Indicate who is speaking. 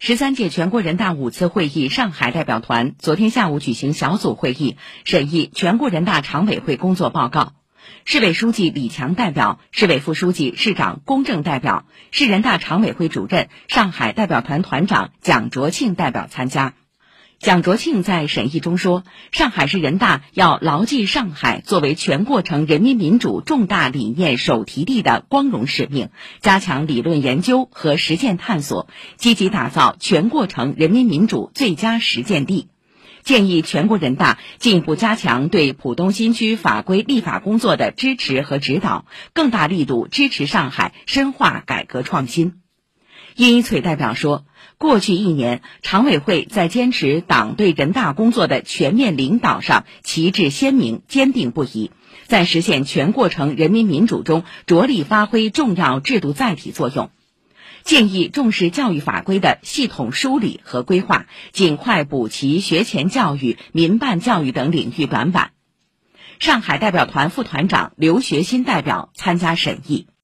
Speaker 1: 十三届全国人大五次会议上海代表团昨天下午举行小组会议，审议全国人大常委会工作报告。市委书记李强代表，市委副书记、市长龚正代表，市人大常委会主任、上海代表团团长蒋卓庆代表参加。蒋卓庆在审议中说，上海市人大要牢记上海作为全过程人民民主重大理念首提地的光荣使命，加强理论研究和实践探索，积极打造全过程人民民主最佳实践地。建议全国人大进一步加强对浦东新区法规立法工作的支持和指导，更大力度支持上海深化改革创新。殷一翠代表说，过去一年，常委会在坚持党对人大工作的全面领导上旗帜鲜明、坚定不移，在实现全过程人民民主中着力发挥重要制度载体作用。建议重视教育法规的系统梳理和规划，尽快补齐学前教育、民办教育等领域短板。上海代表团副团长刘学新代表参加审议。